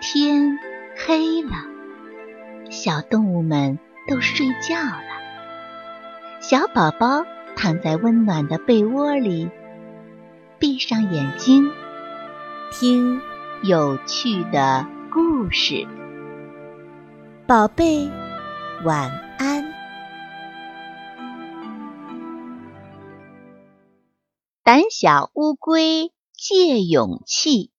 天黑了，小动物们都睡觉了。小宝宝躺在温暖的被窝里，闭上眼睛，听有趣的故事。宝贝，晚安。胆小乌龟借勇气。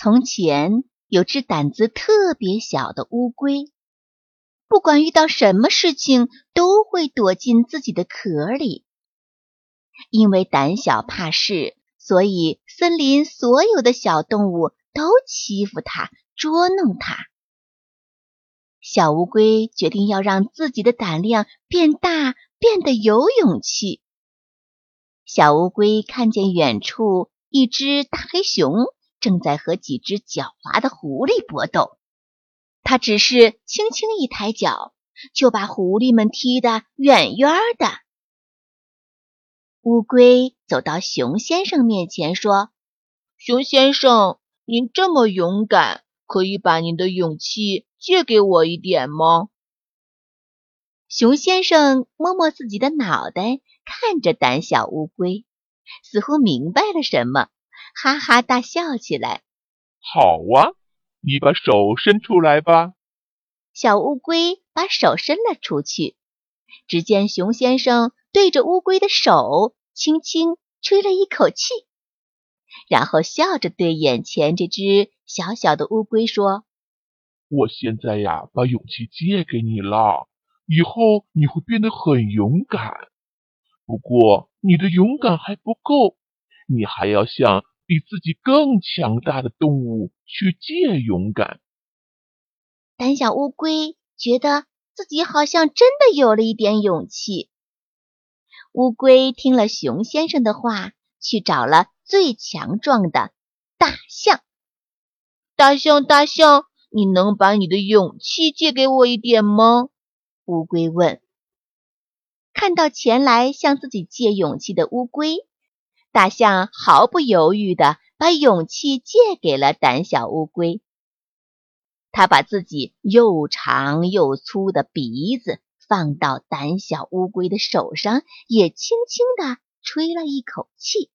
从前有只胆子特别小的乌龟，不管遇到什么事情，都会躲进自己的壳里。因为胆小怕事，所以森林所有的小动物都欺负它、捉弄它。小乌龟决定要让自己的胆量变大，变得有勇气。小乌龟看见远处一只大黑熊。正在和几只狡猾的狐狸搏斗，他只是轻轻一抬脚，就把狐狸们踢得远远的。乌龟走到熊先生面前说：“熊先生，您这么勇敢，可以把您的勇气借给我一点吗？”熊先生摸摸自己的脑袋，看着胆小乌龟，似乎明白了什么。哈哈大笑起来。好啊，你把手伸出来吧。小乌龟把手伸了出去，只见熊先生对着乌龟的手轻轻吹了一口气，然后笑着对眼前这只小小的乌龟说：“我现在呀，把勇气借给你了，以后你会变得很勇敢。不过你的勇敢还不够，你还要像……”比自己更强大的动物去借勇敢。胆小乌龟觉得自己好像真的有了一点勇气。乌龟听了熊先生的话，去找了最强壮的大象。大象，大象，你能把你的勇气借给我一点吗？乌龟问。看到前来向自己借勇气的乌龟。大象毫不犹豫地把勇气借给了胆小乌龟。他把自己又长又粗的鼻子放到胆小乌龟的手上，也轻轻地吹了一口气。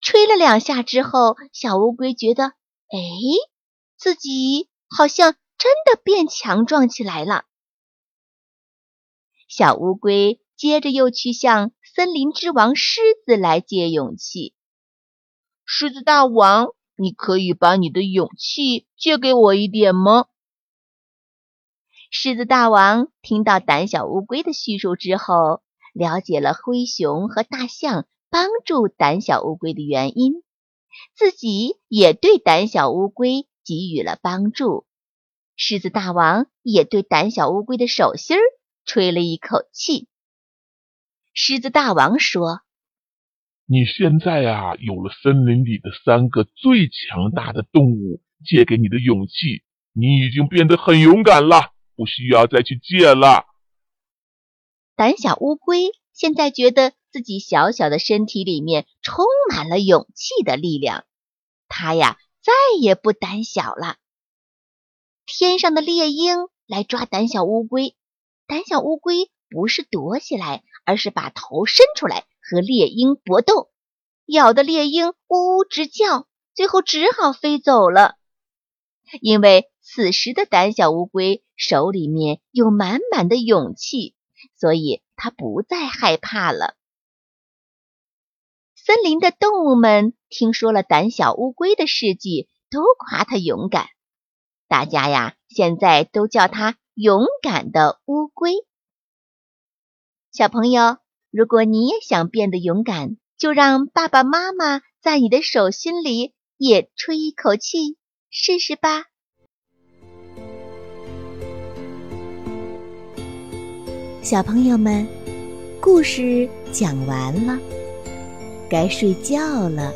吹了两下之后，小乌龟觉得，哎，自己好像真的变强壮起来了。小乌龟。接着又去向森林之王狮子来借勇气。狮子大王，你可以把你的勇气借给我一点吗？狮子大王听到胆小乌龟的叙述之后，了解了灰熊和大象帮助胆小乌龟的原因，自己也对胆小乌龟给予了帮助。狮子大王也对胆小乌龟的手心儿吹了一口气。狮子大王说：“你现在啊，有了森林里的三个最强大的动物借给你的勇气，你已经变得很勇敢了，不需要再去借了。”胆小乌龟现在觉得自己小小的身体里面充满了勇气的力量，它呀再也不胆小了。天上的猎鹰来抓胆小乌龟，胆小乌龟不是躲起来。而是把头伸出来和猎鹰搏斗，咬得猎鹰呜呜直叫，最后只好飞走了。因为此时的胆小乌龟手里面有满满的勇气，所以它不再害怕了。森林的动物们听说了胆小乌龟的事迹，都夸它勇敢。大家呀，现在都叫它勇敢的乌龟。小朋友，如果你也想变得勇敢，就让爸爸妈妈在你的手心里也吹一口气，试试吧。小朋友们，故事讲完了，该睡觉了，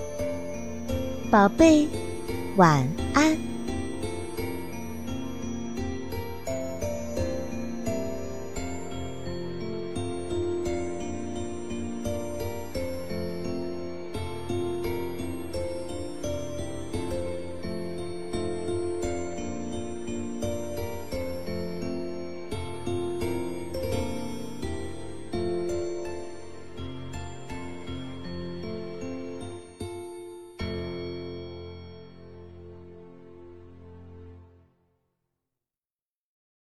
宝贝，晚安。